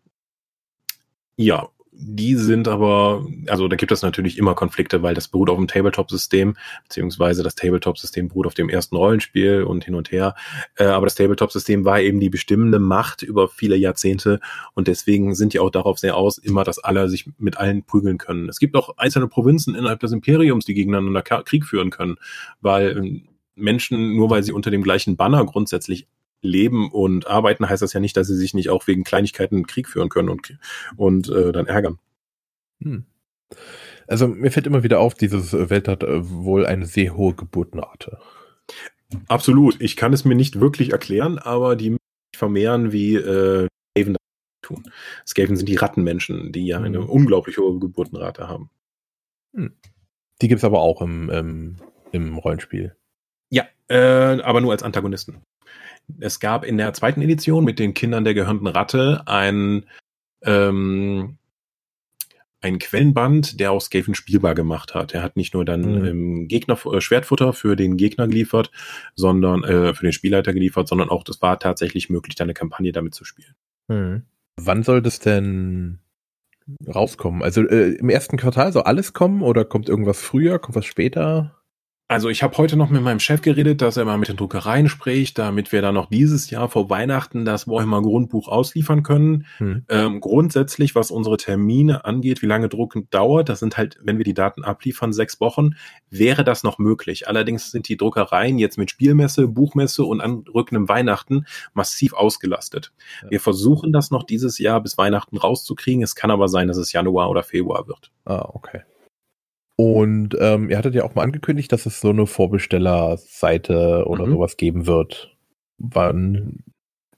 ja, die sind aber, also da gibt es natürlich immer Konflikte, weil das beruht auf dem Tabletop-System, beziehungsweise das Tabletop-System beruht auf dem ersten Rollenspiel und hin und her. Äh, aber das Tabletop-System war eben die bestimmende Macht über viele Jahrzehnte und deswegen sind die auch darauf sehr aus, immer, dass alle sich mit allen prügeln können. Es gibt auch einzelne Provinzen innerhalb des Imperiums, die gegeneinander Krieg führen können, weil ähm, Menschen, nur weil sie unter dem gleichen Banner grundsätzlich leben und arbeiten, heißt das ja nicht, dass sie sich nicht auch wegen Kleinigkeiten Krieg führen können und, und äh, dann ärgern. Hm. Also mir fällt immer wieder auf, dieses Welt hat äh, wohl eine sehr hohe Geburtenrate. Absolut. Ich kann es mir nicht wirklich erklären, aber die vermehren wie äh, Skaven tun. Skaven sind die Rattenmenschen, die ja eine hm. unglaublich hohe Geburtenrate haben. Hm. Die gibt es aber auch im, im, im Rollenspiel. Ja, äh, aber nur als Antagonisten. Es gab in der zweiten Edition mit den Kindern der gehörnten Ratte ein, ähm, ein Quellenband, der auch Skaven spielbar gemacht hat. Er hat nicht nur dann mhm. ähm, Gegner äh, Schwertfutter für den Gegner geliefert, sondern äh, für den Spielleiter geliefert, sondern auch das war tatsächlich möglich, da eine Kampagne damit zu spielen. Mhm. Wann soll das denn rauskommen? Also äh, im ersten Quartal soll alles kommen oder kommt irgendwas früher, kommt was später? Also ich habe heute noch mit meinem Chef geredet, dass er mal mit den Druckereien spricht, damit wir dann noch dieses Jahr vor Weihnachten das Warhammer Grundbuch ausliefern können. Hm. Ähm, grundsätzlich, was unsere Termine angeht, wie lange Drucken dauert, das sind halt, wenn wir die Daten abliefern, sechs Wochen, wäre das noch möglich. Allerdings sind die Druckereien jetzt mit Spielmesse, Buchmesse und anrückendem Weihnachten massiv ausgelastet. Ja. Wir versuchen das noch dieses Jahr bis Weihnachten rauszukriegen. Es kann aber sein, dass es Januar oder Februar wird. Ah, okay. Und ähm, ihr hattet ja auch mal angekündigt, dass es so eine Vorbestellerseite oder mhm. sowas geben wird. Wann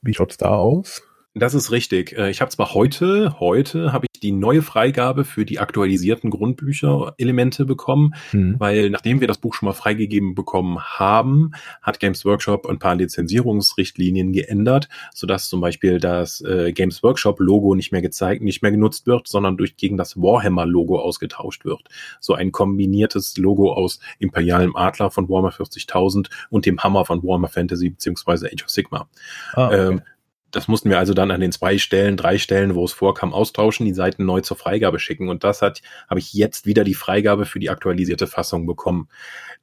Wie schaut's da aus? Das ist richtig. Äh, ich habe zwar heute, heute habe ich die neue Freigabe für die aktualisierten Grundbücher-Elemente bekommen, mhm. weil nachdem wir das Buch schon mal freigegeben bekommen haben, hat Games Workshop ein paar Lizenzierungsrichtlinien geändert, sodass zum Beispiel das äh, Games Workshop-Logo nicht mehr gezeigt, nicht mehr genutzt wird, sondern durch gegen das Warhammer-Logo ausgetauscht wird. So ein kombiniertes Logo aus imperialem Adler von Warhammer 40.000 und dem Hammer von Warhammer Fantasy beziehungsweise Age of Sigma. Ah, okay. ähm, das mussten wir also dann an den zwei Stellen, drei Stellen, wo es vorkam, austauschen, die Seiten neu zur Freigabe schicken. Und das hat, habe ich jetzt wieder die Freigabe für die aktualisierte Fassung bekommen.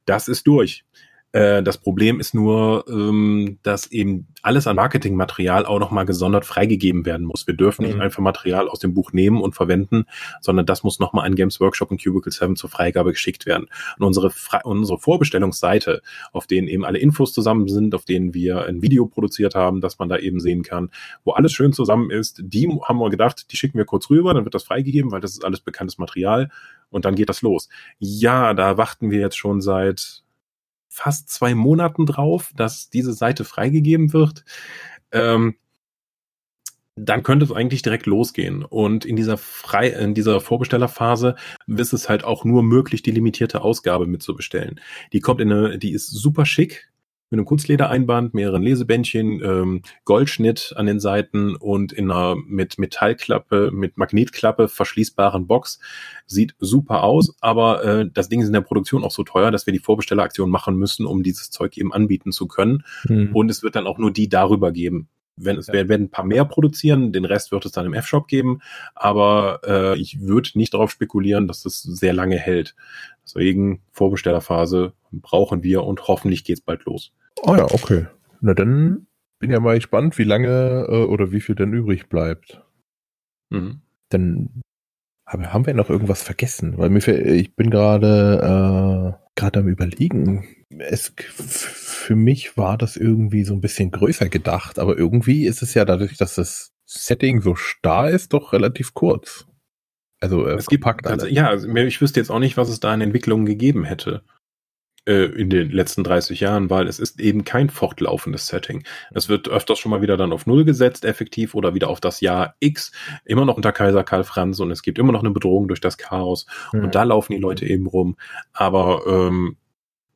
Das ist durch. Äh, das Problem ist nur, ähm, dass eben alles an Marketingmaterial auch nochmal gesondert freigegeben werden muss. Wir dürfen mhm. nicht einfach Material aus dem Buch nehmen und verwenden, sondern das muss nochmal an Games Workshop und Cubicle 7 zur Freigabe geschickt werden. Und unsere, Fre unsere Vorbestellungsseite, auf denen eben alle Infos zusammen sind, auf denen wir ein Video produziert haben, dass man da eben sehen kann, wo alles schön zusammen ist, die haben wir gedacht, die schicken wir kurz rüber, dann wird das freigegeben, weil das ist alles bekanntes Material und dann geht das los. Ja, da warten wir jetzt schon seit fast zwei Monaten drauf, dass diese Seite freigegeben wird. Ähm, dann könnte es eigentlich direkt losgehen. Und in dieser frei, in dieser Vorbestellerphase ist es halt auch nur möglich, die limitierte Ausgabe mitzubestellen. Die kommt in eine, die ist super schick, mit einem Kunstledereinband, mehreren Lesebändchen, ähm, Goldschnitt an den Seiten und in einer mit Metallklappe, mit Magnetklappe verschließbaren Box. Sieht super aus, aber äh, das Ding ist in der Produktion auch so teuer, dass wir die Vorbestelleraktion machen müssen, um dieses Zeug eben anbieten zu können. Mhm. Und es wird dann auch nur die darüber geben. Wenn es ja. werden ein paar mehr produzieren, den Rest wird es dann im F-Shop geben, aber äh, ich würde nicht darauf spekulieren, dass das sehr lange hält. Deswegen Vorbestellerphase brauchen wir und hoffentlich geht's bald los. Ah oh ja, okay. Na dann bin ja mal gespannt, wie lange äh, oder wie viel denn übrig bleibt. Mhm. Dann haben wir noch irgendwas vergessen, weil mir ich bin gerade äh, gerade am überlegen. Es für mich war das irgendwie so ein bisschen größer gedacht, aber irgendwie ist es ja dadurch, dass das Setting so starr ist, doch relativ kurz. Also äh, es gibt also, ja, also, ich wüsste jetzt auch nicht, was es da in Entwicklungen gegeben hätte äh, in den letzten 30 Jahren, weil es ist eben kein fortlaufendes Setting. Es wird öfters schon mal wieder dann auf Null gesetzt, effektiv, oder wieder auf das Jahr X, immer noch unter Kaiser Karl Franz und es gibt immer noch eine Bedrohung durch das Chaos. Mhm. Und da laufen die Leute eben rum. Aber ähm,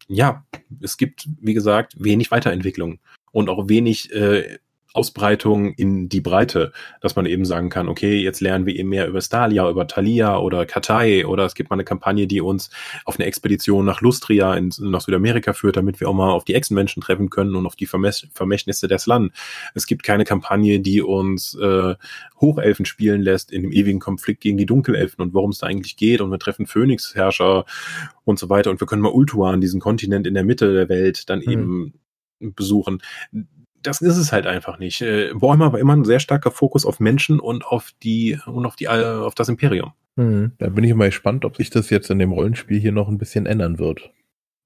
ja, es gibt, wie gesagt, wenig Weiterentwicklung und auch wenig äh, Ausbreitung in die Breite, dass man eben sagen kann, okay, jetzt lernen wir eben mehr über Stalia, über Thalia oder Katai oder es gibt mal eine Kampagne, die uns auf eine Expedition nach Lustria in, nach Südamerika führt, damit wir auch mal auf die Echsenmenschen treffen können und auf die Vermächt Vermächtnisse des Land. Es gibt keine Kampagne, die uns äh, Hochelfen spielen lässt in dem ewigen Konflikt gegen die Dunkelelfen und worum es da eigentlich geht und wir treffen Phönixherrscher und so weiter und wir können mal Ultuan, diesen Kontinent in der Mitte der Welt, dann hm. eben besuchen das ist es halt einfach nicht. Äh, Warhammer war immer ein sehr starker Fokus auf Menschen und auf die und auf die äh, auf das Imperium. Mhm. Da bin ich mal gespannt, ob sich das jetzt in dem Rollenspiel hier noch ein bisschen ändern wird.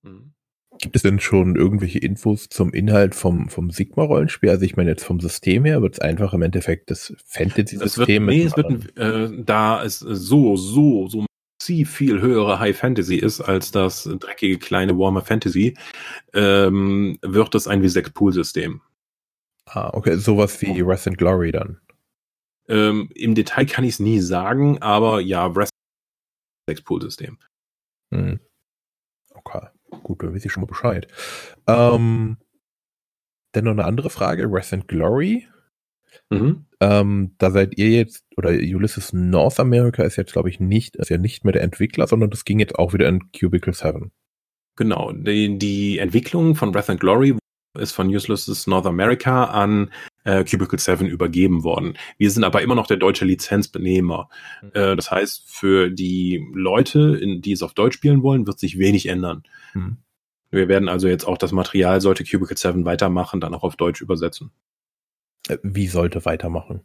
Mhm. Gibt es denn schon irgendwelche Infos zum Inhalt vom, vom Sigma-Rollenspiel? Also ich meine jetzt vom System her, wird es einfach im Endeffekt das Fantasy-System? Nee, es wird, äh, da es so, so, so massiv viel höhere High Fantasy ist als das dreckige kleine Warmer Fantasy, ähm, wird es ein W6-Pool-System. Ah, okay, sowas wie Wrath and Glory dann. Ähm, Im Detail kann ich es nie sagen, aber ja, Wrath Pool-System. Hm. Okay, gut, dann weiß ich schon mal Bescheid. Ähm, dann noch eine andere Frage, Wrath and Glory. Mhm. Ähm, da seid ihr jetzt, oder Ulysses North America ist jetzt, glaube ich, nicht, ist ja nicht mehr der Entwickler, sondern das ging jetzt auch wieder in Cubicle 7. Genau, die, die Entwicklung von Breath and Glory ist von Useless North America an äh, Cubicle 7 übergeben worden. Wir sind aber immer noch der deutsche Lizenzbenehmer. Mhm. Äh, das heißt, für die Leute, in, die es auf Deutsch spielen wollen, wird sich wenig ändern. Mhm. Wir werden also jetzt auch das Material, sollte Cubicle 7 weitermachen, dann auch auf Deutsch übersetzen. Äh, wie sollte weitermachen?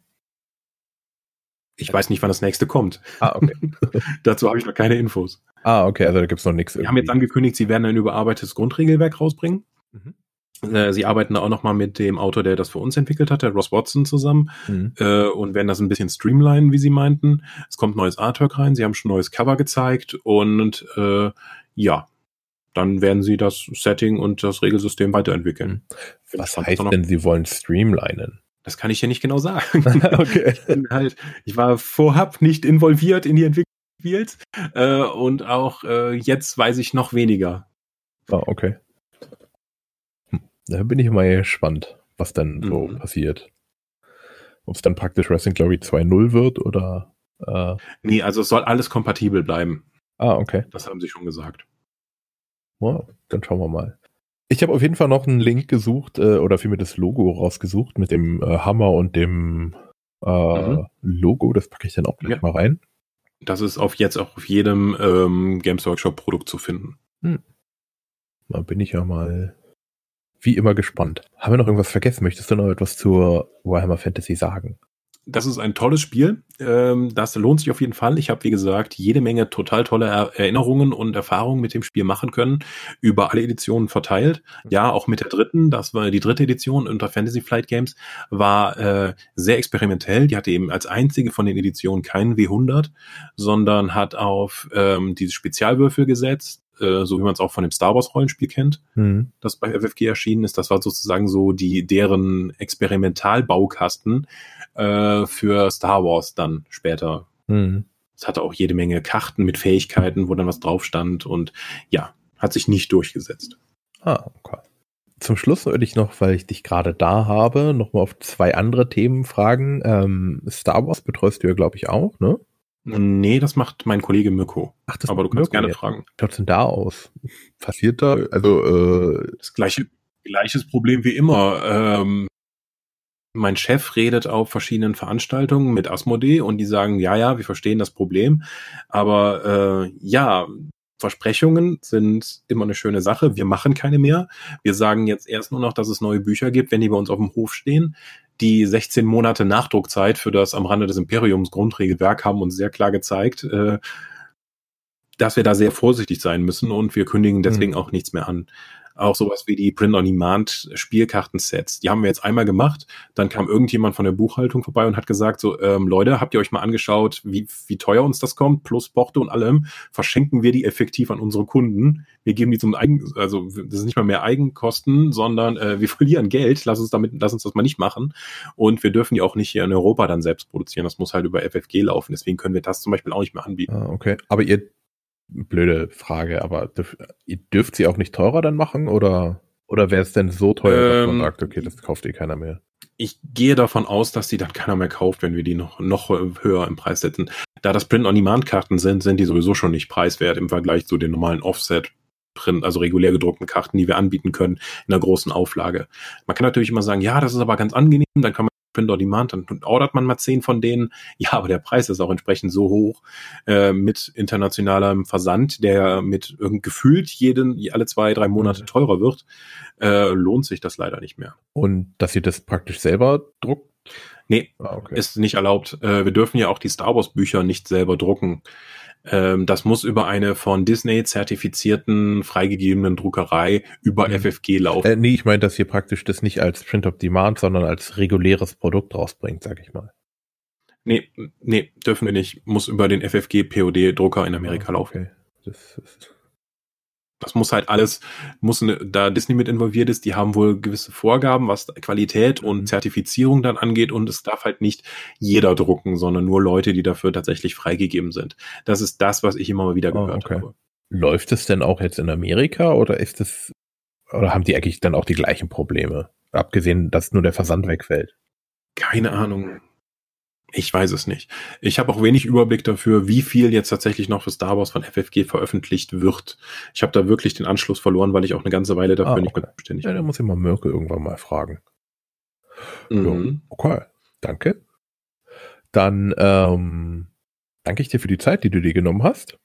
Ich weiß nicht, wann das nächste kommt. Ah, okay. Dazu habe ich noch keine Infos. Ah, okay, also da gibt es noch nichts. Sie haben jetzt angekündigt, sie werden ein überarbeitetes Grundregelwerk rausbringen. Mhm. Äh, sie arbeiten da auch nochmal mit dem Autor, der das für uns entwickelt hat, der Ross Watson zusammen mhm. äh, und werden das ein bisschen streamlinen, wie sie meinten. Es kommt neues Artwork rein, sie haben schon neues Cover gezeigt und äh, ja, dann werden sie das Setting und das Regelsystem weiterentwickeln. Was heißt denn, sie wollen streamlinen? Das kann ich dir nicht genau sagen. okay. Ich, halt, ich war vorab nicht involviert in die Entwicklung des Spiels äh, und auch äh, jetzt weiß ich noch weniger. Ah, okay. Hm. Da bin ich mal gespannt, was dann so Mhm. passiert. Ob es dann praktisch Wrestling Glory 2.0 wird oder. Äh, Nee, also es soll alles kompatibel bleiben. ah, okay. Das haben sie schon gesagt. Ja, dann schauen wir mal. Ich habe auf jeden Fall noch einen Link gesucht äh, oder vielmehr das Logo rausgesucht mit dem äh, Hammer und dem äh, Mhm. Logo. Das packe ich dann auch gleich Ja. mal rein. Das ist auf jetzt auch auf jedem ähm, Games Workshop Produkt zu finden. Da bin ich ja mal wie immer gespannt. Haben wir noch irgendwas vergessen? Möchtest du noch etwas zur Warhammer Fantasy sagen? Das ist ein tolles Spiel. Ähm, das lohnt sich auf jeden Fall. Ich habe, wie gesagt, jede Menge total tolle er Erinnerungen und Erfahrungen mit dem Spiel machen können, über alle Editionen verteilt. Ja, auch mit der dritten, das war die dritte Edition unter Fantasy Flight Games, war äh, sehr experimentell. Die hatte eben als einzige von den Editionen keinen W100, sondern hat auf ähm, diese Spezialwürfel gesetzt, äh, so wie man es auch von dem Star Wars Rollenspiel kennt Hm. das bei FFG erschienen ist. Das war sozusagen so die deren Experimentalbaukasten äh, für Star Wars dann später. Hm. Es hatte auch jede Menge Karten mit Fähigkeiten, wo dann was drauf stand und ja, hat sich nicht durchgesetzt. Ah, okay. Zum Schluss würde ich noch, weil ich dich gerade da habe, noch mal auf zwei andere Themen fragen. Ähm, Star Wars betreust du ja, glaube ich, auch, ne? Nee, das macht mein Kollege Mirko. Ach, das Aber du kannst Mirko gerne jetzt. fragen. Wie schaut's denn da aus? Passiert da? Also, äh, Das gleiche, gleiches Problem wie immer. Ähm, mein Chef redet auf verschiedenen Veranstaltungen mit Asmodee und die sagen, ja, ja, wir verstehen das Problem. Aber äh, ja, Versprechungen sind immer eine schöne Sache. Wir machen keine mehr. Wir sagen jetzt erst nur noch, dass es neue Bücher gibt, wenn die bei uns auf dem Hof stehen. Die 16 Monate Nachdruckzeit für das am Rande des Imperiums Grundregelwerk haben uns sehr klar gezeigt, äh, dass wir da sehr vorsichtig sein müssen und wir kündigen deswegen auch nichts mehr an. Auch sowas wie die Print-on-Demand-Spielkartensets. Die haben wir jetzt einmal gemacht. Dann kam irgendjemand von der Buchhaltung vorbei und hat gesagt, so, ähm, Leute, habt ihr euch mal angeschaut, wie, wie teuer uns das kommt, plus Porto und allem, verschenken wir die effektiv an unsere Kunden. Wir geben die zum Eigen, also das ist nicht mal mehr Eigenkosten, sondern äh, wir verlieren Geld. Lass uns damit, lass uns das mal nicht machen. Und wir dürfen die auch nicht hier in Europa dann selbst produzieren. Das muss halt über FFG laufen. Deswegen können wir das zum Beispiel auch nicht mehr anbieten. ah, okay. Aber ihr, blöde Frage, aber dürf, ihr dürft sie auch nicht teurer dann machen oder, oder wäre es denn so teuer, dass man Ähm, sagt, okay, das kauft eh keiner mehr? ich gehe davon aus, dass die dann keiner mehr kauft, wenn wir die noch, noch höher im Preis setzen. Da das Print-on-Demand-Karten sind, sind die sowieso schon nicht preiswert im Vergleich zu den normalen Offset-Print, also regulär gedruckten Karten, die wir anbieten können in einer großen Auflage. Man kann natürlich immer sagen, ja, das ist aber ganz angenehm, dann kann man Print-on-Demand, dann ordert man mal zehn von denen. Ja, aber der Preis ist auch entsprechend so hoch äh, mit internationalem Versand, der mit irgend gefühlt jeden, alle zwei, drei Monate Mhm. teurer wird, äh, lohnt sich das leider nicht mehr. Und dass ihr das praktisch selber druckt? Nee, Ah, okay. ist nicht erlaubt. Äh, wir dürfen ja auch die Star Wars Bücher nicht selber drucken. Ähm, das muss über eine von Disney zertifizierten, freigegebenen Druckerei über Mhm. FFG laufen. Äh, nee, ich meine, dass ihr praktisch das nicht als Print of Demand, sondern als reguläres Produkt rausbringt, sag ich mal. nee, nee, dürfen wir nicht. Muss über den FFG POD Drucker in Amerika Ah, laufen. Okay. Das ist, Das muss halt alles, muss eine, da Disney mit involviert ist, die haben wohl gewisse Vorgaben, was Qualität und Mhm. Zertifizierung dann angeht und es darf halt nicht jeder drucken, sondern nur Leute, die dafür tatsächlich freigegeben sind. Das ist das, was ich immer mal wieder Ah, gehört okay. habe. läuft es denn auch jetzt in Amerika oder ist es, oder haben die eigentlich dann auch die gleichen Probleme? Abgesehen, dass nur der Versand wegfällt. Keine Ahnung. Ich weiß es nicht. Ich habe auch wenig Überblick dafür, wie viel jetzt tatsächlich noch für Star Wars von FFG veröffentlicht wird. Ich habe da wirklich den Anschluss verloren, weil ich auch eine ganze Weile dafür Ah, nicht okay. mehr zuständig Ja, da bin. muss ich mal Mirke irgendwann mal fragen. Mhm. Okay, danke. Dann ähm, danke ich dir für die Zeit, die du dir genommen hast.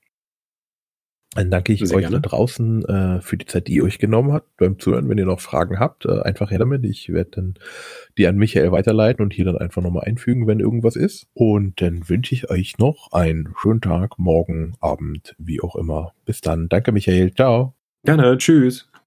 Dann danke ich Sehr euch gerne. da draußen äh, für die Zeit, die ihr euch genommen habt beim Zuhören. Wenn ihr noch Fragen habt, äh, einfach her damit. Ich werde dann die an Michael weiterleiten und hier dann einfach nochmal einfügen, wenn irgendwas ist. Und dann wünsche ich euch noch einen schönen Tag, morgen, Abend, wie auch immer. Bis dann. Danke, Michael. Ciao. Gerne. Tschüss.